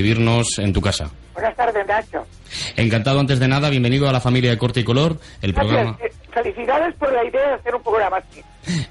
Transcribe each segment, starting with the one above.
Recibirnos en tu casa. Buenas tardes, Nacho. Encantado antes de nada, bienvenido a la familia de Corte y Color, el programa. Gracias. Eh, Felicidades por la idea de hacer un programa así.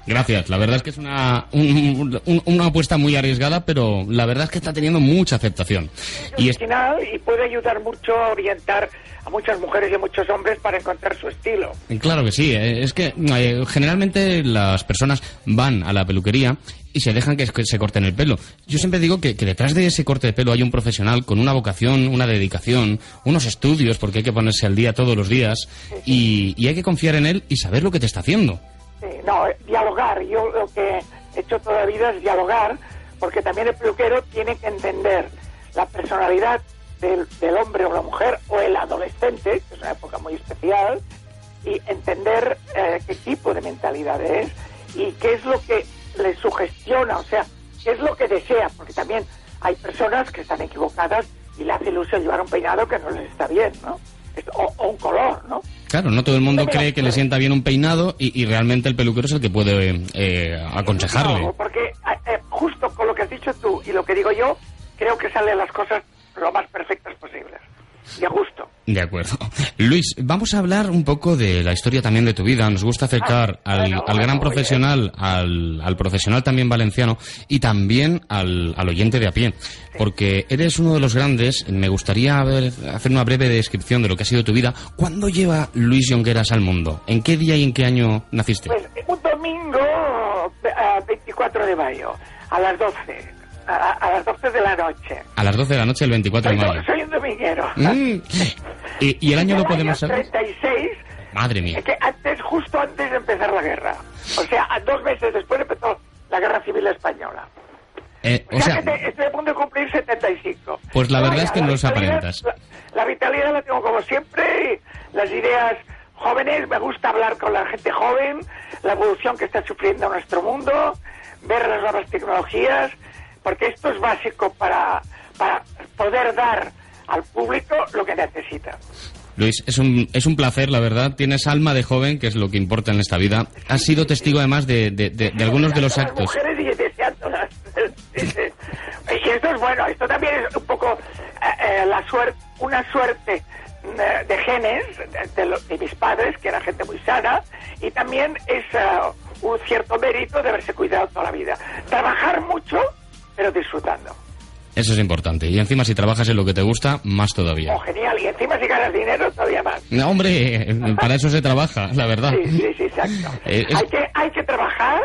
Gracias, la verdad es que es una, un- un- una apuesta muy arriesgada, pero la verdad es que está teniendo mucha aceptación. Es Y es, y puede ayudar mucho a orientar a muchas mujeres y a muchos hombres para encontrar su estilo. claro que sí, eh, es que eh, generalmente las personas van a la peluquería y se dejan que, se corten el pelo. Yo siempre digo que, detrás de ese corte de pelo hay un profesional con una vocación, una dedicación, unos estudios, porque hay que ponerse al día todos los días, y, y hay que confiar en él y saber lo que te está haciendo. Sí, no, eh, dialogar. Yo lo que he hecho toda la vida es dialogar, porque también el peluquero tiene que entender la personalidad del, del hombre o la mujer, o el adolescente, que es una época muy especial, y entender eh, qué tipo de mentalidad es y qué es lo que le sugestiona, o sea, es lo que desea, porque también hay personas que están equivocadas y le hace ilusión llevar un peinado que no les está bien, ¿no? O, o un color, ¿no? Claro, no todo el mundo cree que le sienta bien un peinado y, y realmente el peluquero es el que puede eh, aconsejarle. No, porque eh, eh, justo con lo que has dicho tú y lo que digo yo, creo que salen las cosas lo más perfectas posibles. Y a gusto. De acuerdo. Luis, vamos a hablar un poco de la historia también de tu vida. Nos gusta acercar Ah, al, bueno, al gran bueno, profesional, al, al profesional también valenciano y también al, al oyente de a pie. Porque eres uno de los grandes. Me gustaría ver- hacer una breve descripción de lo que ha sido tu vida. ¿Cuándo lleva Luis Jongueras al mundo? ¿En qué día y en qué año naciste? Pues eh, un domingo eh, 24 de mayo, a las 12, a, a las 12 de la noche. A las 12 de la noche del 24 de mayo. soy un dominguero. Mm. ¿Y, y el año lo Del podemos saber? 36, Madre mía. eh, que antes, justo antes de empezar la guerra. O sea, dos meses después empezó la guerra civil española. Eh, O o sea, sea, que te- estoy a punto de cumplir 75. Pues la verdad Vaya, es que no los aparentas. La, la vitalidad la tengo como siempre, las ideas jóvenes, me gusta hablar con la gente joven, la evolución que está sufriendo nuestro mundo, ver las nuevas tecnologías, porque esto es básico para, para poder dar al público lo que necesita. Luis, es un, es un placer, la verdad. Tienes alma de joven, que es lo que importa en esta vida. Has sido testigo, además, de, de- de- de algunos de los actos. y esto es bueno, esto también es un poco eh, eh, la suerte, una suerte eh, de genes de, lo- de mis padres, que era gente muy sana, y también es eh, un cierto mérito de haberse cuidado toda la vida. Trabajar mucho, pero disfrutando. Eso es importante. Y encima, si trabajas en lo que te gusta, más todavía. Oh, genial. Y encima si ganas dinero, todavía más. No, hombre, eh, para eso se trabaja, la verdad. Sí, sí, sí, exacto. Eh, es- hay, que, hay que trabajar,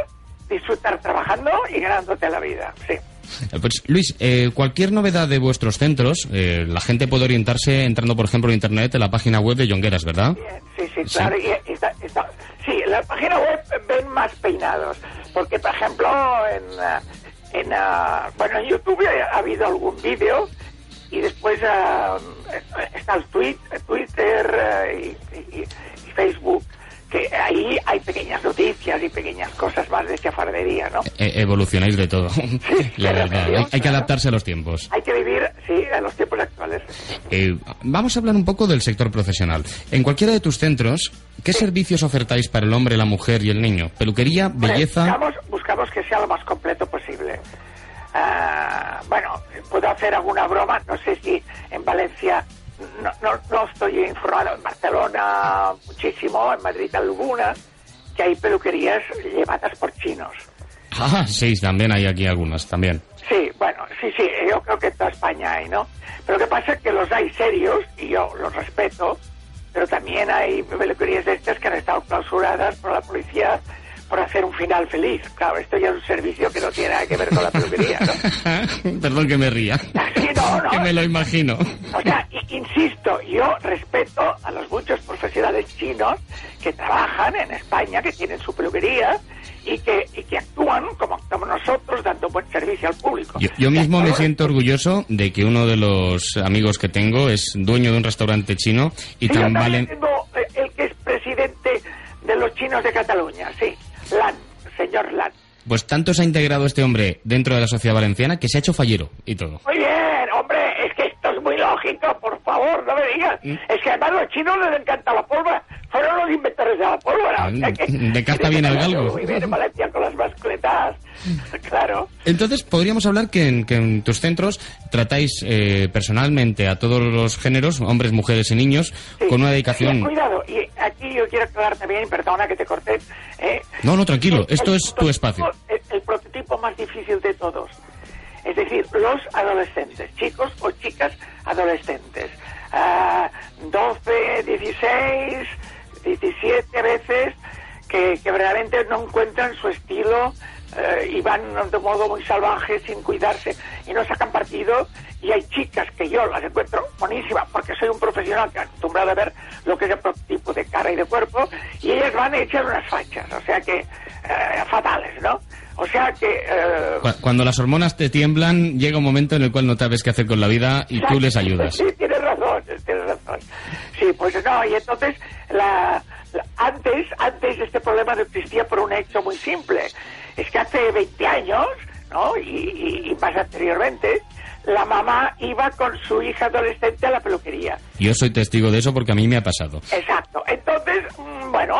disfrutar trabajando y ganándote la vida. Sí. Eh, Pues, Luis, eh, cualquier novedad de vuestros centros, eh, la gente puede orientarse entrando, por ejemplo, en internet, en la página web de Jongueras, ¿verdad? Sí, sí, Sí. claro. y- y está- está- sí, en la página web ven más peinados. Porque, por ejemplo, en, ah, en, ah, bueno, en YouTube ha habido algún vídeo y después ah, está el tweet, Twitter ah, y, y- y Facebook, que ahí hay pequeñas noticias y pequeñas cosas más de chafardería, ¿no? Eh, evolucionáis de todo, la claro, verdad. sí, Hay, hay que adaptarse a los tiempos. Hay que vivir, sí, a los tiempos actuales. Eh, vamos a hablar un poco del sector profesional. En cualquiera de tus centros, ¿qué servicios ofertáis para el hombre, la mujer y el niño? ¿Peluquería, belleza? Que sea lo más completo posible. Ah, bueno, puedo hacer alguna broma, no sé si en Valencia, no, no, no estoy informado, en Barcelona muchísimo, en Madrid algunas, que hay peluquerías llevadas por chinos. Ah, sí, también hay aquí algunas, también. Sí, bueno, sí, sí, yo creo que en toda España hay, ¿no? Pero lo que pasa es que los hay serios, y yo los respeto, pero también hay peluquerías de estas que han estado clausuradas por la policía por hacer un final feliz. Claro, esto ya es un servicio que no tiene nada que ver con la peluquería, ¿no? Perdón que me ría. Sí, no, no. que me lo imagino. O sea, insisto, yo respeto a los muchos profesionales chinos que trabajan en España, que tienen su peluquería y que, y que actúan como actuamos nosotros, dando buen servicio al público. Yo, yo mismo me siento orgulloso de que uno de los amigos que tengo es dueño de un restaurante chino y Sí, tan valen... tengo, eh, el que es presidente de los chinos de Cataluña, sí, Lan, señor Lan. Pues tanto se ha integrado este hombre dentro de la sociedad valenciana que se ha hecho fallero y todo. Muy bien, hombre, es que esto es muy lógico, por favor, no me digas. Mm. Es que además a los chinos les encanta la pólvora. Fueron los inventores de la pólvora. o sea que- de viene el galgo. Muy bien, en Valencia con las mascletas. claro. Entonces, podríamos hablar que en, que en tus centros tratáis eh, personalmente a todos los géneros, hombres, mujeres y niños, Sí. con una Sí, dedicación... cuidado, y aquí yo quiero aclarar también, perdona que te corté. eh, No, no, tranquilo, esto el es tu espacio. El, el prototipo más difícil de todos. Es decir, los adolescentes, chicos o chicas adolescentes. Ah, 12, 16, 17 veces, que, que no encuentran su estilo eh, y van de modo muy salvaje, sin cuidarse, y no sacan partido. Y hay chicas que yo las encuentro buenísimas, porque soy un profesional que acostumbrado a ver lo que es el prototipo de cara y de cuerpo, y ellas van hechas unas fachas, o sea que eh, fatales, ¿no? O sea que... eh, Cu- Cuando las hormonas te tiemblan, llega un momento en el cual no sabes qué hacer con la vida y tú les ayudas. Sí, tienes razón, tienes razón. Sí, pues no, y entonces la, la- antes, antes este problema no existía por un hecho muy simple. Es que hace 20 años, ¿no? Y, y- y más anteriormente, la mamá iba con su hija adolescente a la peluquería. Yo soy testigo de eso porque a mí me ha pasado. Exacto. Entonces, mm, bueno,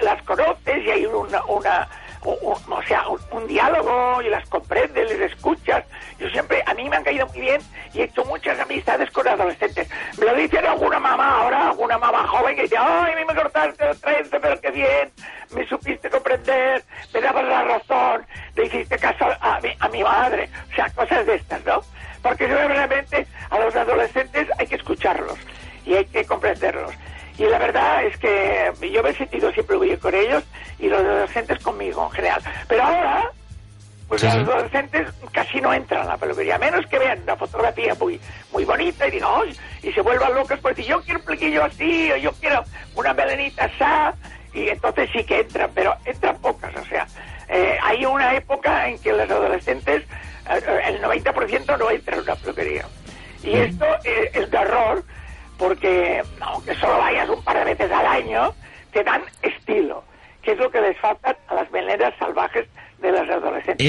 las conoces y hay una, una un- o sea, un, un diálogo y las comprendes, les escuchas. Yo siempre, a mí me han caído muy bien y he hecho muchas amistades con adolescentes. Me lo dicen alguna mamá ahora, alguna mamá joven que dice, ay, a mí me cortaste el trense, pero qué bien, me supiste comprender, me dabas la razón, le hiciste caso a mi, a mi madre. O sea, cosas de estas, ¿no? Porque realmente a los adolescentes hay que escucharlos y hay que comprenderlos. Y la verdad es que yo me he sentido siempre bien con ellos los adolescentes casi no entran a la peluquería, a menos que vean una fotografía muy muy bonita y digan, y se vuelvan locos por decir, yo quiero un pliquillo así, o yo quiero una melenita así, y entonces sí que entran, pero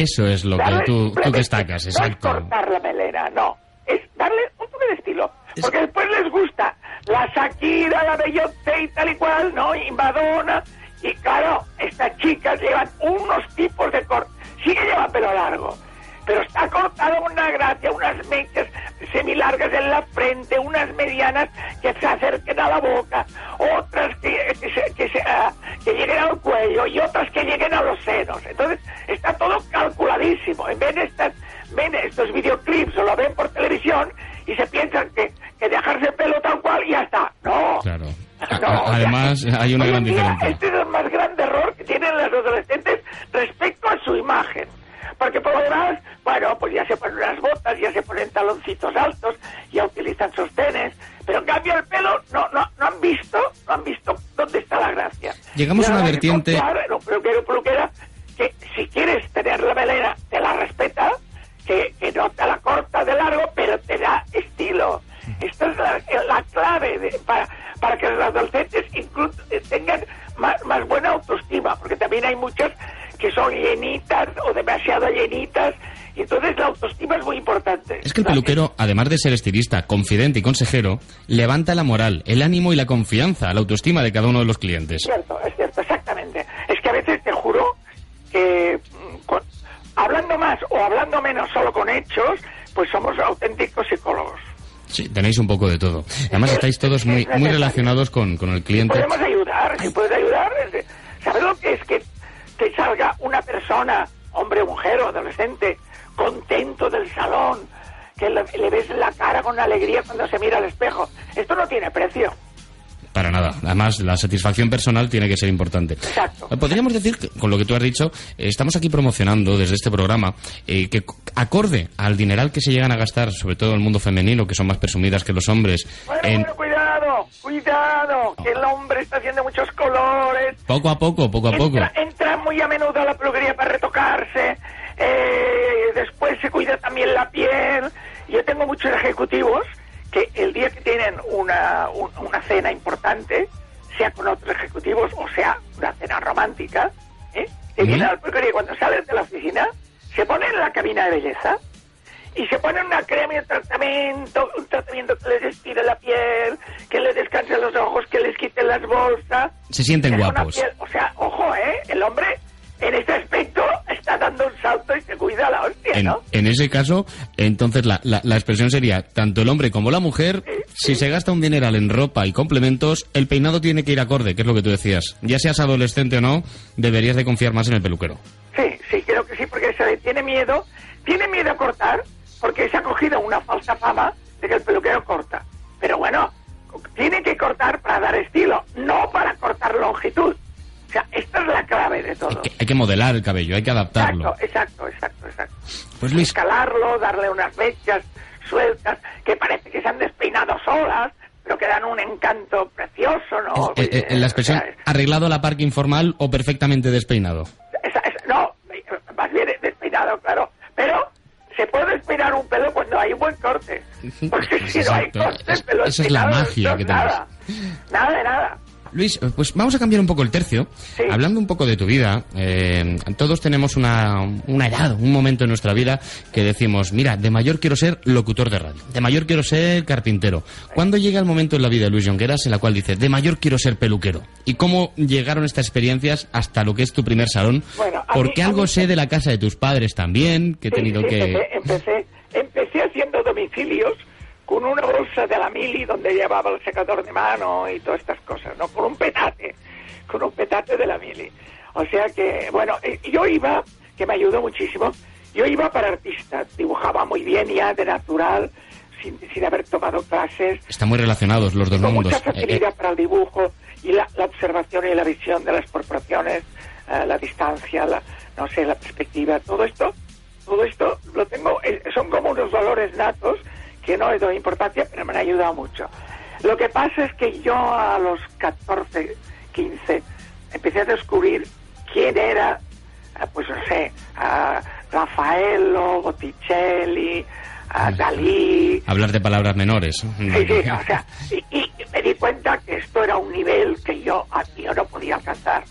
Eso es lo que tú, destacas, No exacto. es cortar la melena, no. Es darle un toque de estilo. Porque después les gusta la Shakira, la Beyoncé y tal y cual, ¿no? Y Madonna. Y claro, estas chicas llevan unos tipos de corte. Sí que llevan pelo largo. Pero está cortado con una gracia, unas mechas semilargas en la frente, unas medianas que se acerquen a la boca, otras que, que, se- que se, ah, que lleguen al cuello y otras que lleguen a los senos. Entonces, está todo calculadísimo. En vez de estas, ven estos videoclips o lo ven por televisión y se piensan que, que dejarse el pelo tal cual y ya está. No. Claro. A- No, además, hay una gran diferencia. Este es el más grande error que tienen los adolescentes respecto a su imagen. Porque por lo demás, bueno, pues ya se ponen unas botas, ya se ponen taloncitos altos, ya utilizan sostenes, pero en cambio el pelo no, no, no han visto, no han visto dónde está la gracia. Llegamos a una vertiente- en un peluquero peluquera que si quieres tener la melena, el peluquero, además de ser estilista, confidente y consejero, levanta la moral, el ánimo y la confianza, la autoestima de cada uno de los clientes. Es cierto, es cierto, exactamente. Es que a veces te juro que mm, con- hablando más o hablando menos solo con hechos, pues somos auténticos psicólogos. Sí, tenéis un poco de todo. Además estáis todos muy, muy relacionados con, con el cliente. Podemos alegría cuando se mira al espejo? Esto no tiene precio. Para nada. Además, la satisfacción personal tiene que ser importante. Exacto. Podríamos decir, con lo que tú has dicho, eh, estamos aquí promocionando desde este programa eh, que acorde al dineral que se llegan a gastar, sobre todo en el mundo femenino, que son más presumidas que los hombres, Bueno, en, bueno, cuidado. cuidado, que el hombre está haciendo muchos colores. Poco a poco, poco a poco. Entra, entra muy a menudo a la peluquería para retocarse. eh, después se cuida también la piel. Yo tengo muchos ejecutivos que el día que tienen una, un- una cena importante, sea con otros ejecutivos o sea una cena romántica, ¿eh? que vienen a la peluquería cuando salen de la oficina, se ponen en la cabina de belleza y se ponen una crema y un tratamiento, un tratamiento que les estire la piel, que les descanse los ojos, que les quite las bolsas. Se sienten guapos. piel- o sea, ojo, ¿eh? El hombre en este aspecto está dando un salto y se cuida la hostia, En, ¿no? en ese caso, entonces la, la- la expresión sería, tanto el hombre como la mujer, si se gasta un dineral en ropa y complementos, el peinado tiene que ir acorde, que es lo que tú decías. Ya seas adolescente o no, deberías de confiar más en el peluquero. Sí, sí, creo que sí, porque se le tiene miedo, tiene miedo a cortar, porque se ha cogido una falsa fama de que el peluquero corta. Pero bueno, tiene que cortar para dar estilo, no para cortar longitud. Sea, esta es la clave de todo. Hay que, hay que modelar el cabello, hay que adaptarlo. Exacto, exacto, exacto, exacto. Pues Luis, Escalarlo, darle unas mechas sueltas que parece que se han despeinado solas, pero que dan un encanto precioso, ¿no? eh, eh, eh, la expresión O sea, arreglado a la parque informal o perfectamente despeinado. no, más bien despeinado, claro. Pero se puede despeinar un pelo cuando hay un buen corte. Porque si no hay corte, esa es la magia que es nada. Nada de nada. Luis, pues vamos a cambiar un poco el tercio. Sí. Hablando un poco de tu vida, eh, todos tenemos una, una edad, un momento en nuestra vida que decimos, mira, de mayor quiero ser locutor de radio, de mayor quiero ser carpintero. ¿Cuándo llega el momento en la vida de Luis Jonqueras en la cual dice, de mayor quiero ser peluquero? ¿Y cómo llegaron estas experiencias hasta lo que es tu primer salón? Bueno, Porque mí- algo mí- sé de la casa de tus padres también, que he Sí, tenido sí, que... Empecé, empecé, empecé haciendo domicilios con una bolsa de la mili donde llevaba el secador de mano y todas estas cosas, ¿no? Con un petate, con un petate de la mili. O sea que, bueno, eh, yo iba, que me ayudó muchísimo, yo iba para artista, dibujaba muy bien ya de natural, sin, sin haber tomado clases, Están muy relacionados los dos con mundos. mucha Eh, eh, facilidad para el dibujo y la, la observación y la visión de las proporciones, eh, la distancia, la, no sé, la perspectiva, todo esto, todo esto lo tengo, eh, son como unos valores natos que no le doy importancia, pero me han ayudado mucho. Lo que pasa es que yo a los 14, 15, empecé a descubrir quién era, eh, pues no sé, a Raffaello, Botticelli, a Dalí, hablar de palabras menores. Sí, sí, o sea, y, y me di cuenta que esto era un nivel que yo, a- yo no podía alcanzar.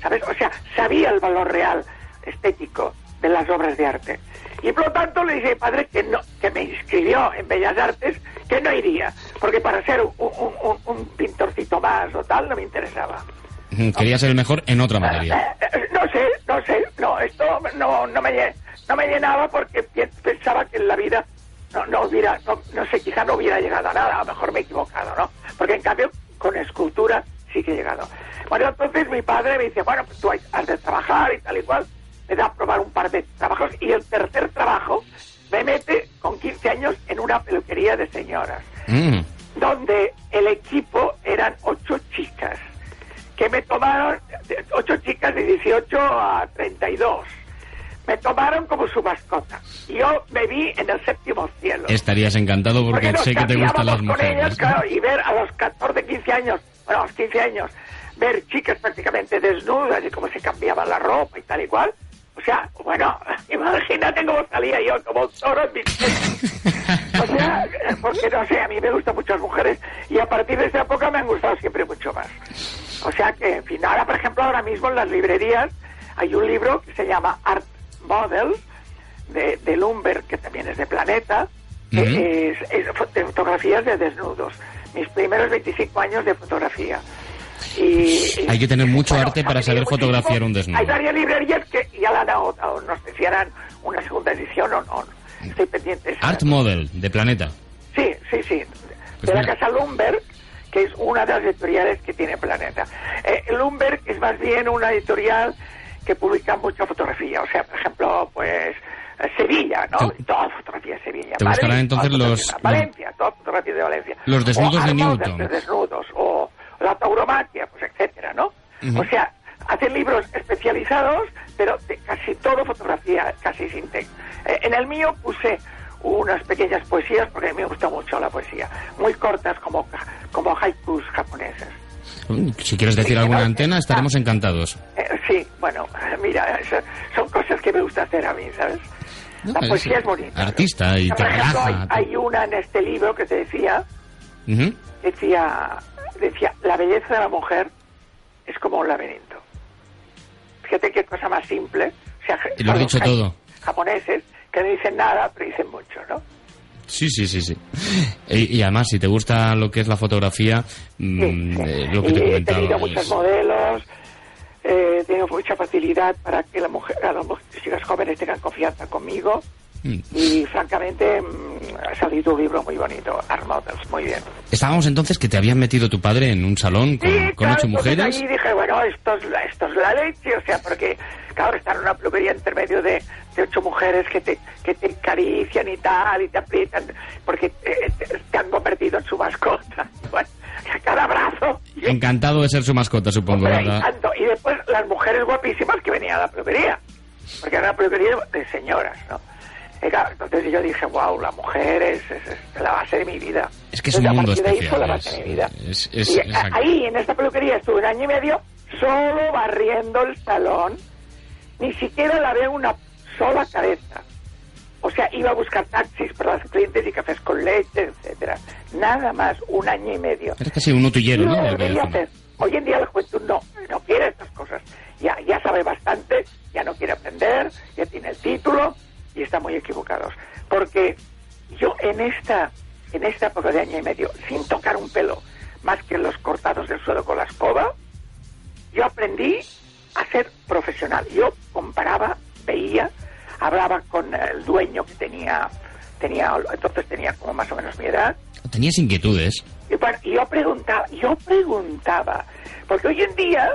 ¿Sabes? O sea, sabía el valor real estético de las obras de arte. Y por lo tanto le dije a mi padre que, no, que me inscribió en Bellas Artes, que no iría, porque para ser un, un- un- un pintorcito más o tal no me interesaba. Quería ser el mejor en otra materia. Eh, eh, No sé, no sé, no, esto no, no, me, no me llenaba porque pensaba que en la vida no, no hubiera, no, no sé, quizá no hubiera llegado a nada, a lo mejor me he equivocado, ¿no? Porque en cambio con escultura sí que he llegado. Bueno, entonces mi padre me dice, bueno, pues tú has de trabajar y tal y cual, me da a probar un par de trabajos y el tercer trabajo me mete con 15 años en una peluquería de señoras Mm. donde el equipo eran ocho chicas, que me tomaron, ocho chicas de 18 a 32, me tomaron como su mascota. Yo me vi en el séptimo cielo. Estarías encantado porque nos sé que te gustan las con ellas, mujeres. claro, y ver a los 14, 15 años, bueno, a los 15 años, ver chicas prácticamente desnudas y cómo se cambiaban la ropa y tal y cual. O sea, bueno, imagínate cómo salía yo como un toro en mis O sea, porque no sé, a mí me gustan muchas mujeres y a partir de esa época me han gustado siempre mucho más. O sea que, en fin, ahora, por ejemplo, ahora mismo en las librerías hay un libro que se llama Art Model de, de Lumber, que también es de Planeta, que es, es fotografías de desnudos. Mis primeros 25 años de fotografía. Y, Hay que tener mucho arte para saber fotografiar un desnudo. Hay varias librerías que ya la han agotado. No sé si harán una segunda edición o no. Estoy pendiente. Art. Model, de Planeta. Sí, sí, sí. Pues de la casa Lumberg, que es una de las editoriales que tiene Planeta. Eh, Lumberg es más bien una editorial que publica mucha fotografía. O sea, por ejemplo, pues eh, Sevilla, ¿no? Te- Toda fotografía de Sevilla. ¿Te gustarán Madrid, entonces los-. Valencia, toda fotografía de Valencia. Los desnudos O de Newton. de desnudos. O la tauromaquia, pues etcétera, ¿no? O sea, hacen libros especializados, pero de casi todo fotografía, casi sin texto. Eh, en el mío puse unas pequeñas poesías, porque a mí me gusta mucho la poesía, muy cortas como, como haiku, Si quieres decir alguna antena, estaremos encantados. Eh, sí, bueno, mira, son cosas que me gusta hacer a mí, ¿sabes? La poesía es bonita. artista y Por te ejemplo, relaja. Hay, hay una en este libro que te decía, decía, decía, la belleza de la mujer es como un laberinto. Fíjate qué cosa más simple. O sea, Y lo has dicho todo. Japoneses que no dicen nada, pero dicen mucho, ¿no? Sí, sí, sí, sí. Y, y además, si te gusta lo que es la fotografía, mm, sí. eh, lo que y te he comentaba. tenido muchos modelos, eh, tengo mucha facilidad para que la mujer, a las chicas jóvenes tengan confianza conmigo. Mm. Y francamente mm, ha salido un libro muy bonito, Art Models, muy bien. Estábamos entonces que te habían metido tu padre en un salón con, Sí, con claro, ocho mujeres. Ahí dije, bueno, esto es, la- esto es la leche, o sea, porque, claro, estar en una peluquería entre medio de, de ocho mujeres que te, que te acarician y tal, y te aprietan, porque eh, te, te han convertido en su mascota. Bueno, a cada abrazo. Encantado de ser su mascota, supongo, Hombre, ¿verdad? y. Y después las mujeres guapísimas que venían a la peluquería, porque era una peluquería de señoras, ¿no? Y claro, entonces yo dije, wow, la mujer es, es- es la base de mi vida. Es que es un Entonces, a mundo ahí fue especial, la base es- de mi vida. es- es- y ahí, en esta peluquería, estuve un año y medio solo barriendo el salón. Ni siquiera lavé una sola cabeza. O sea, iba a buscar taxis para las clientes y cafés con leche, etcétera. Nada más, un año y medio. Eres casi un utillero, ¿no? Hacer. Hoy en día la juventud no, no están muy equivocados. Porque yo en esta, en esta época de año y medio, sin tocar un pelo, más que los cortados del suelo con la escoba, yo aprendí a ser profesional. Yo comparaba, veía, hablaba con el dueño que tenía, tenía, entonces tenía como más o menos mi edad, Tenías inquietudes. y bueno, yo preguntaba, yo preguntaba, porque hoy en día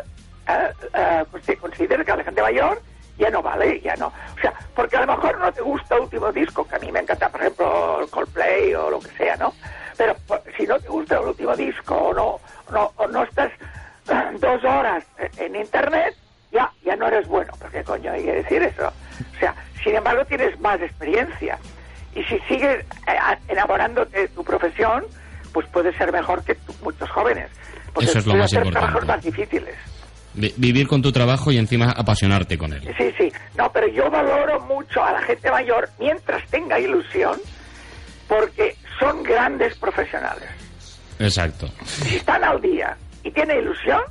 se considera que la gente mayor ya no vale, ya no. O sea, porque a lo mejor no te gusta el último disco, que a mí me encanta, por ejemplo, el Coldplay o lo que sea, ¿no? Pero pues, si no te gusta el último disco o no, no, o no estás dos horas en internet, ya, ya no eres bueno. ¿Pero qué coño hay que decir eso? O sea, sin embargo tienes más experiencia. Y si sigues eh, enamorándote de tu profesión, pues puedes ser mejor que muchos jóvenes. Porque Eso es lo más importante. trabajos más difíciles. Vi- vivir con tu trabajo y encima apasionarte con él. Sí, sí. No, pero yo valoro mucho a la gente mayor mientras tenga ilusión, porque son grandes profesionales. Exacto. Si están al día y tienen ilusión,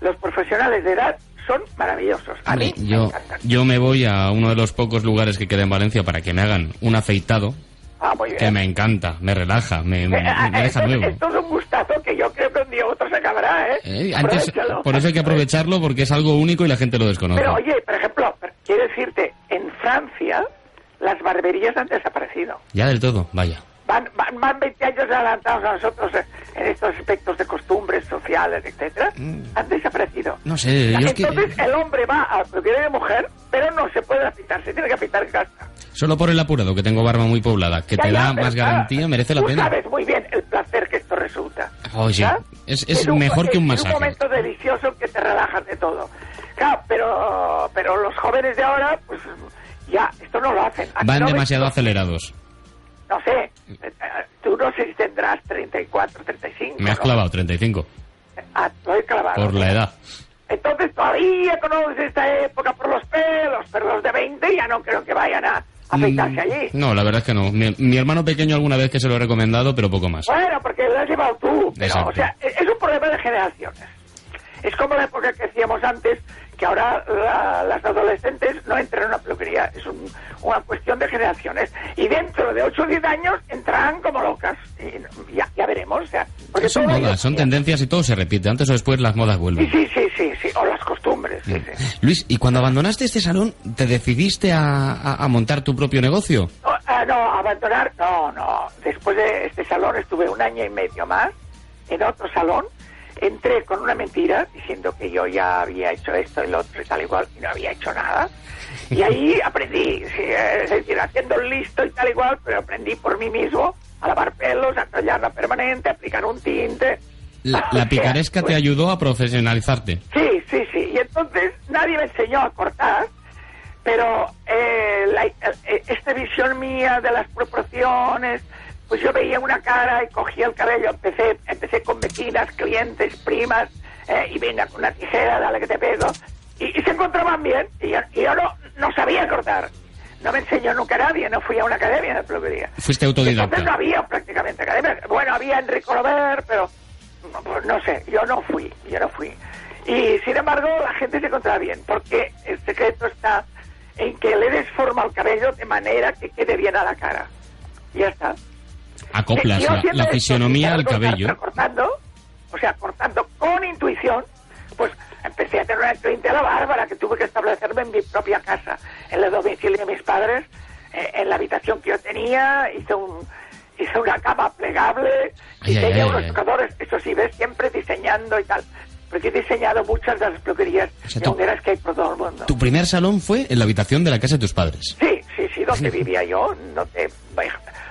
los profesionales de edad son maravillosos. A mí Hombre, me yo, encantan. yo me voy a uno de los pocos lugares que queda en Valencia para que me hagan un afeitado, Ah, que me encanta, me relaja, me, me- me deja nuevo. esto es un gustazo yo creo que un día otro se acabará, ¿eh? Eh, antes, por eso hay que aprovecharlo porque es algo único y la gente lo desconoce. Pero oye, por ejemplo, quiero decirte, en Francia las barberías han desaparecido. Ya del todo, vaya. Van, van, van 20 años adelantados a nosotros en estos aspectos de costumbres sociales, etcétera. Han desaparecido. No sé, yo es que Entonces el hombre va a peluquería de mujer, pero no se puede afeitar, se tiene que afeitar en casa. solo por el apurado, que tengo barba muy poblada, que Ya, te ya, da más claro, garantía, merece la tú pena. sabes muy bien el placer que. Oye, es, es un- mejor que un es masaje. un momento delicioso que te relajas de todo. Claro, pero, pero los jóvenes de ahora, pues ya, esto no lo hacen. Aquí Van no ves- demasiado acelerados. No sé, eh, tú no sé si tendrás 34, 35. Me has ¿no? clavado 35, Ah, lo he clavado. por la edad. Entonces todavía conoces esta época por los pelos, pero los de 20 ya no creo que vayan a afeitarse allí. Mm, No, la verdad es que no. Mi, mi hermano pequeño alguna vez que se lo he recomendado, pero poco más. Bueno, porque lo has llevado tú. Pero, Exacto. o sea, es un problema de generaciones. Es como la época que decíamos antes, que ahora la- las adolescentes no entran en una peluquería. Es un- una cuestión de generaciones. Y dentro de 8 o 10 años entrarán como locas. Y ya, ya veremos. O sea, Son modas, son tendencias y todo se repite. Antes o después las modas Sí, vuelven. sí, sí, sí, sí. O las Sí, sí. Luis, ¿y cuando abandonaste este salón, te decidiste a, a- a montar tu propio negocio? No, ah, no, abandonar, no, no. Después de este salón estuve un año y medio más en otro salón. Entré con una mentira diciendo que yo ya había hecho esto y lo otro y tal igual y no había hecho nada. Y ahí aprendí, sí, es decir, haciendo el listo y tal igual, pero aprendí por mí mismo a lavar pelos, a tallarla permanente, a aplicar un tinte. La, picaresca te ayudó a profesionalizarte. Sí, sí, sí. Y entonces nadie me enseñó a cortar, pero eh, la- eh, esta visión mía de las proporciones, pues yo veía una cara y cogía el cabello, empecé, empecé con vecinas, clientes, primas, eh, y venga con una tijera, dale que te pego, y, y se encontraban bien, y yo, y yo no, no sabía cortar. No me enseñó nunca nadie, no fui a una academia de peluquería. Fuiste autodidacta. Entonces no había prácticamente academia. Bueno, había Enrico Lover, pero pues no sé, yo no fui, yo no fui. Y sin embargo, la gente se encontraba bien, porque el secreto está en que le des forma al cabello de manera que quede bien a la cara. Ya está. Acoplas la, la fisionomía al cabello. cortando, o sea, cortando con intuición, pues empecé a tener una clientela bárbara que tuve que establecerme en mi propia casa, en el domicilio de mis padres, eh, en la habitación que yo tenía, hice un hice una cama plegable, y ay, tenía ay, unos tocadores, eso sí, ves, siempre diseñando y tal, porque he diseñado muchas de las peluquerías O sea, tú- que hay por todo el mundo. Tu primer salón fue en la habitación de la casa de tus padres. Sí, sí, sí, donde vivía yo. Donde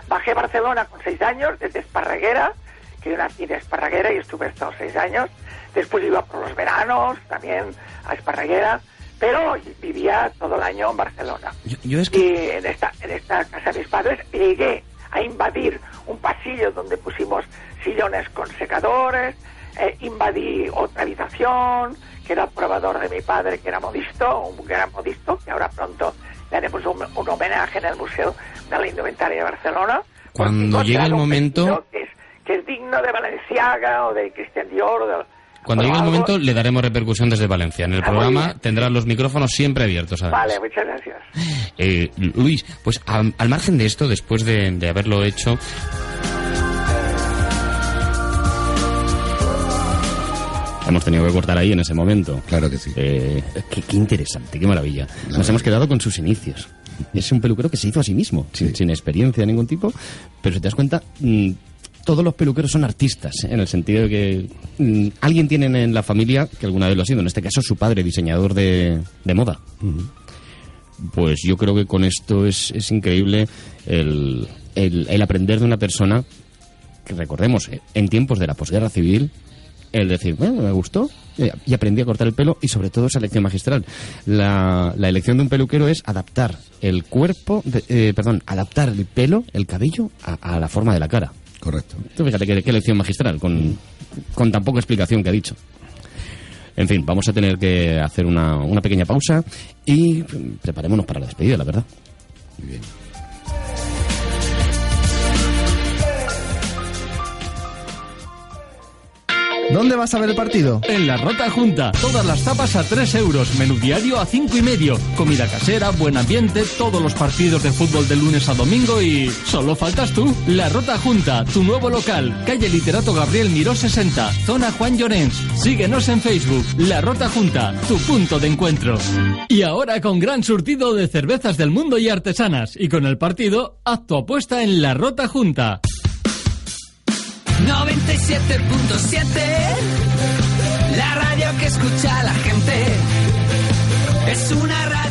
bajé a Barcelona con seis años, desde Esparraguera, que yo nací de Esparraguera y estuve estos seis años. Después iba por los veranos también a Esparraguera, pero vivía todo el año en Barcelona. Yo, yo es que... Y en esta, en esta casa de mis padres llegué a invadir un pasillo donde pusimos sillones con secadores, eh, invadí otra habitación, que era el probador de mi padre, que era modisto, un gran modisto, que ahora pronto le haremos un, un homenaje en el Museo de la Indumentaria de Barcelona. Cuando llegue el momento- Que es, que es digno de Valenciaga o de Cristian Dior o de... Cuando llegue el momento le daremos repercusión desde Valencia. En el Ah, programa tendrás los micrófonos siempre abiertos. además. Vale, muchas gracias. Eh, Luis, pues al, al margen de esto, después de, de haberlo hecho... Hemos tenido que cortar ahí en ese momento. Claro que sí. Eh, qué, qué interesante, qué maravilla. Nos hemos quedado con sus inicios. Es un peluquero que se hizo a sí mismo, sin, Sí. sin experiencia de ningún tipo, pero si te das cuenta, mm, todos los peluqueros son artistas, en el sentido de que mm, alguien tiene en la familia que alguna vez lo ha sido, en este caso su padre, diseñador de, de moda. Pues yo creo que con esto es, es increíble el, el- el aprender de una persona que recordemos, eh, en tiempos de la posguerra civil, el decir, bueno, me gustó eh, y aprendí a cortar el pelo y sobre todo esa lección magistral. La, la elección de un peluquero es adaptar el cuerpo, de- eh, perdón, adaptar el pelo, el cabello a, a la forma de la cara. Correcto. Tú fíjate qué, qué lección magistral, con, con tan poca explicación que ha dicho. En fin, vamos a tener que hacer una, una pequeña pausa y preparémonos para la despedida, la verdad. Muy bien. ¿Dónde vas a ver el partido? En la Rota Junta, todas las tapas a 3 euros, menú diario a cinco y medio, comida casera, buen ambiente, todos los partidos de fútbol de lunes a domingo y... ¿Solo faltas tú? La Rota Junta, tu nuevo local, calle Literato Gabriel Miró 60, zona Juan Llorens. Síguenos en Facebook, La Rota Junta, tu punto de encuentro. Y ahora con gran surtido de cervezas del mundo y artesanas, y con el partido, haz tu apuesta en La Rota Junta. 97.7 La radio que escucha la gente. Es una radio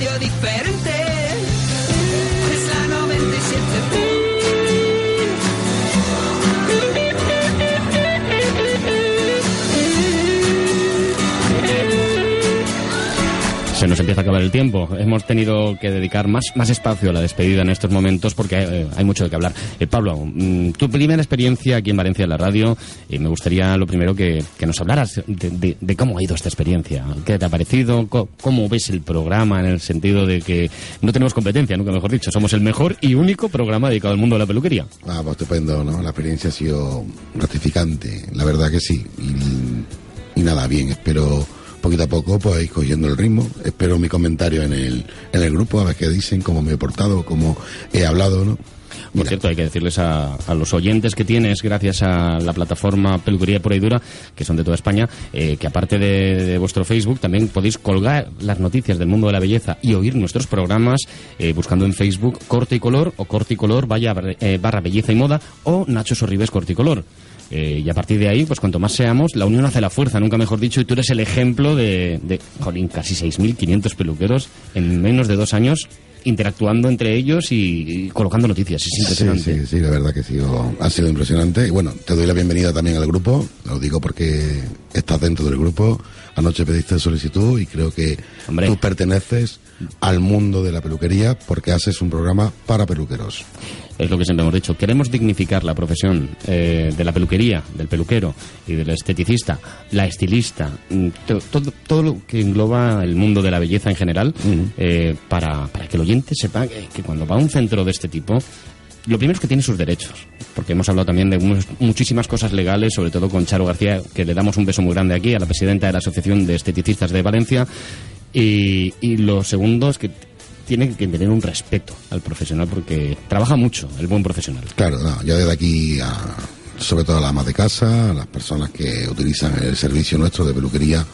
Se nos empieza a acabar el tiempo. Hemos tenido que dedicar más, más espacio a la despedida en estos momentos porque eh, hay mucho de qué hablar. Eh, Pablo, mm, tu primera experiencia aquí en Valencia en la radio, y me gustaría lo primero que, que nos hablaras de, cómo ha ido esta experiencia. ¿Qué te ha parecido? ¿Cómo ves el programa en el sentido de que no tenemos competencia, nunca mejor dicho? Somos el mejor y único programa dedicado al mundo de la peluquería. Ah, pues estupendo, ¿no? La experiencia ha sido gratificante, la verdad que sí. Y nada, bien, espero poquito a poco pues cogiendo el ritmo. Espero mi comentario en el, en el grupo, a ver qué dicen, cómo me he portado, cómo he hablado, ¿no? Por Mira, cierto, hay que decirles a, a los oyentes que tienes, gracias a la plataforma Peluquería Pura y Dura, que son de toda España, eh, que aparte de, de vuestro Facebook, también podéis colgar las noticias del mundo de la belleza y oír nuestros programas eh, buscando en Facebook Corte y Color o Corte y Color vaya, eh, barra Belleza y Moda o Nacho Sorribes Corte y Color. Eh, y a partir de ahí, pues cuanto más seamos, la unión hace la fuerza, nunca mejor dicho, y tú eres el ejemplo de, de jolín, casi 6.500 peluqueros en menos de dos años interactuando entre ellos y, y colocando noticias. Es Sí, impresionante. sí, sí, la verdad que ha sido, ha sido impresionante. Y bueno, te doy la bienvenida también al grupo, lo digo porque estás dentro del grupo. Anoche pediste solicitud y creo que Hombre. tú perteneces al mundo de la peluquería porque haces un programa para peluqueros. Es lo que siempre hemos dicho. Queremos dignificar la profesión eh, de la peluquería, del peluquero y del esteticista, la estilista, mm, to- todo, todo lo que engloba el mundo de la belleza en general, eh, para, para que el oyente sepa que, que cuando va a un centro de este tipo, lo primero es que tiene sus derechos, porque hemos hablado también de mu- muchísimas cosas legales, sobre todo con Charo García, que le damos un beso muy grande aquí, a la presidenta de la Asociación de Esteticistas de Valencia. Y, y lo segundo es que tiene que tener un respeto al profesional, porque trabaja mucho el buen profesional. Claro, no, yo desde aquí, a- sobre todo a las amas de casa, a las personas que utilizan el servicio nuestro de peluquería,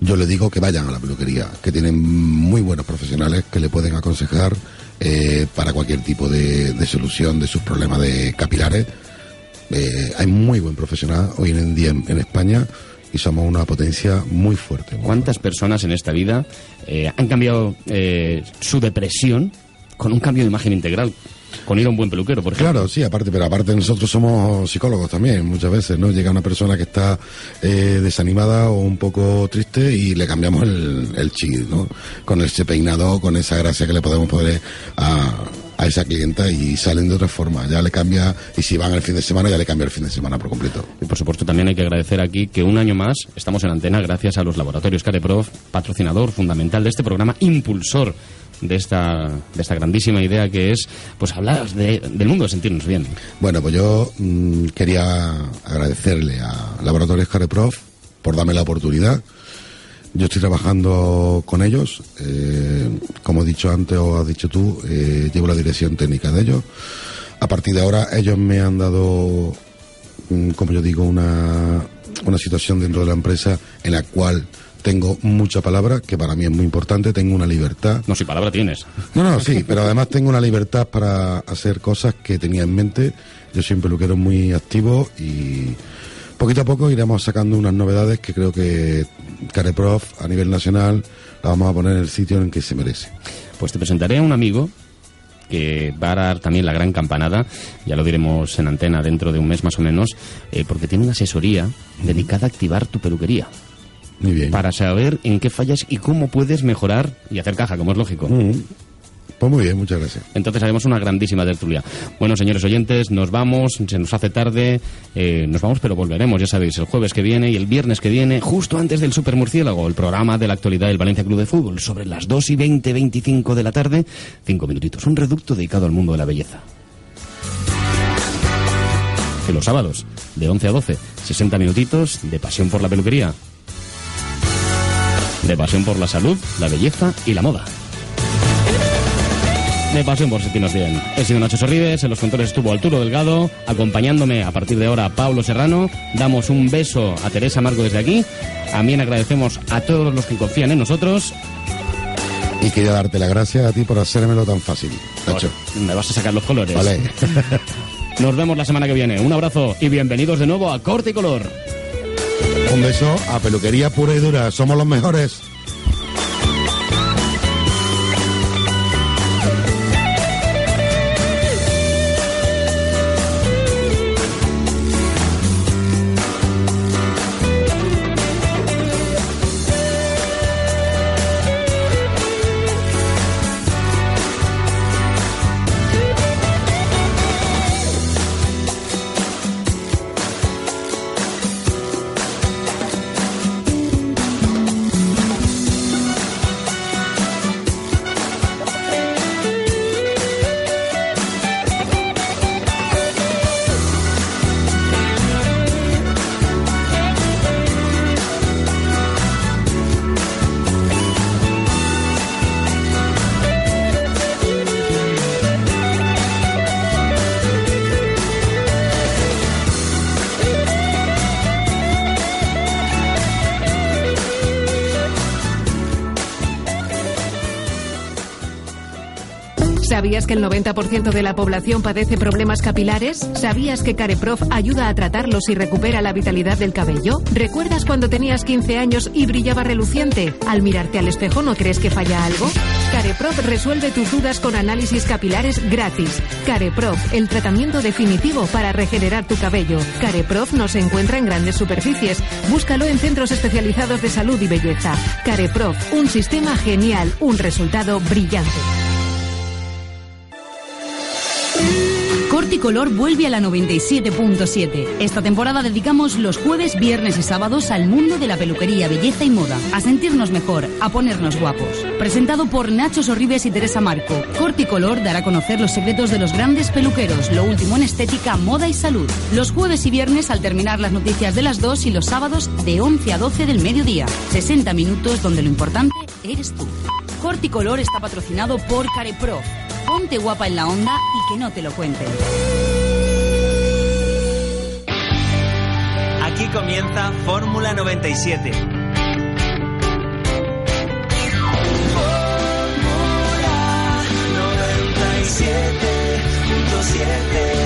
yo les digo que vayan a la peluquería, que tienen muy buenos profesionales que le pueden aconsejar eh, para cualquier tipo de, solución de sus problemas de capilares. Eh, hay muy buen profesional hoy en día en España y somos una potencia muy fuerte. ¿Cuántas personas en esta vida eh, han cambiado eh, su depresión con un cambio de imagen integral? Con ir a un buen peluquero, por ejemplo. Claro, sí, aparte, pero aparte nosotros somos psicólogos también, muchas veces, ¿no? Llega una persona que está eh, desanimada o un poco triste y le cambiamos el, el chip, ¿no? Con ese peinado, con esa gracia que le podemos poner a, a esa clienta y salen de otra forma. Ya le cambia, y si van el fin de semana, ya le cambia el fin de semana por completo. Y por supuesto también hay que agradecer aquí que un año más estamos en antena gracias a los laboratorios Careprof, patrocinador fundamental de este programa, impulsor de esta, de esta grandísima idea que es pues hablar de- del mundo de sentirnos bien. Bueno, pues yo mm, quería agradecerle a Laboratorios Careprof por darme la oportunidad. Yo estoy trabajando con ellos. eh, como he dicho antes o has dicho tú, eh, llevo la dirección técnica de ellos. A partir de ahora, ellos me han dado, mm, como yo digo, una, una situación dentro de la empresa en la cual tengo mucha palabra, que para mí es muy importante, tengo una libertad. No, si palabra tienes. No, no, sí, pero además tengo una libertad para hacer cosas que tenía en mente. Yo soy un peluquero muy activo y poquito a poco iremos sacando unas novedades que creo que Careprof a nivel nacional la vamos a poner en el sitio en que se merece. Pues te presentaré a un amigo que va a dar también la gran campanada, ya lo diremos en antena dentro de un mes más o menos, eh, porque tiene una asesoría dedicada a activar tu peluquería. Muy bien. Para saber en qué fallas y cómo puedes mejorar y hacer caja, como es lógico. Mm. Pues muy bien, muchas gracias. Entonces haremos una grandísima tertulia. Bueno, señores oyentes, nos vamos, se nos hace tarde, eh, nos vamos, pero volveremos, ya sabéis, el jueves que viene y el viernes que viene, justo antes del Super Murciélago, el programa de la actualidad del Valencia Club de Fútbol, sobre las 2 y 20, 25 de la tarde, cinco minutitos, un reducto dedicado al mundo de la belleza. Que los sábados, de 11 a 12, 60 minutitos de pasión por la peluquería. De pasión por la salud, la belleza y la moda. De pasión por sentirnos bien. He sido Nacho Sorribes, en los controles estuvo Arturo Delgado, acompañándome a partir de ahora Pablo Serrano. Damos un beso a Teresa Marco desde aquí. También agradecemos a todos los que confían en nosotros. Y quería darte las gracias a ti por hacérmelo tan fácil, Nacho. Me vas a sacar los colores. Vale. Nos vemos la semana que viene. Un abrazo y bienvenidos de nuevo a Corte y Color. Un beso a Peluquería Pura y Dura. Somos los mejores. ¿Sabías que el 90% de la población padece problemas capilares? ¿Sabías que Careprof ayuda a tratarlos y recupera la vitalidad del cabello? ¿Recuerdas cuando tenías 15 años y brillaba reluciente? ¿Al mirarte al espejo no crees que falla algo? Careprof resuelve tus dudas con análisis capilares gratis. Careprof, el tratamiento definitivo para regenerar tu cabello. Careprof no se encuentra en grandes superficies. Búscalo en centros especializados de salud y belleza. Careprof, un sistema genial, un resultado brillante. Corticolor vuelve a la 97.7. Esta temporada dedicamos los jueves, viernes y sábados al mundo de la peluquería, belleza y moda. A sentirnos mejor, a ponernos guapos. Presentado por Nacho Sorribes y Teresa Marco, Corticolor dará a conocer los secretos de los grandes peluqueros, lo último en estética, moda y salud. Los jueves y viernes al terminar las noticias de las 2 y los sábados de 11 a 12 del mediodía. 60 minutos donde lo importante eres tú. Corticolor está patrocinado por Carepro. Ponte guapa en la onda y que no te lo cuenten. Aquí comienza Fórmula 97. Fórmula 97.7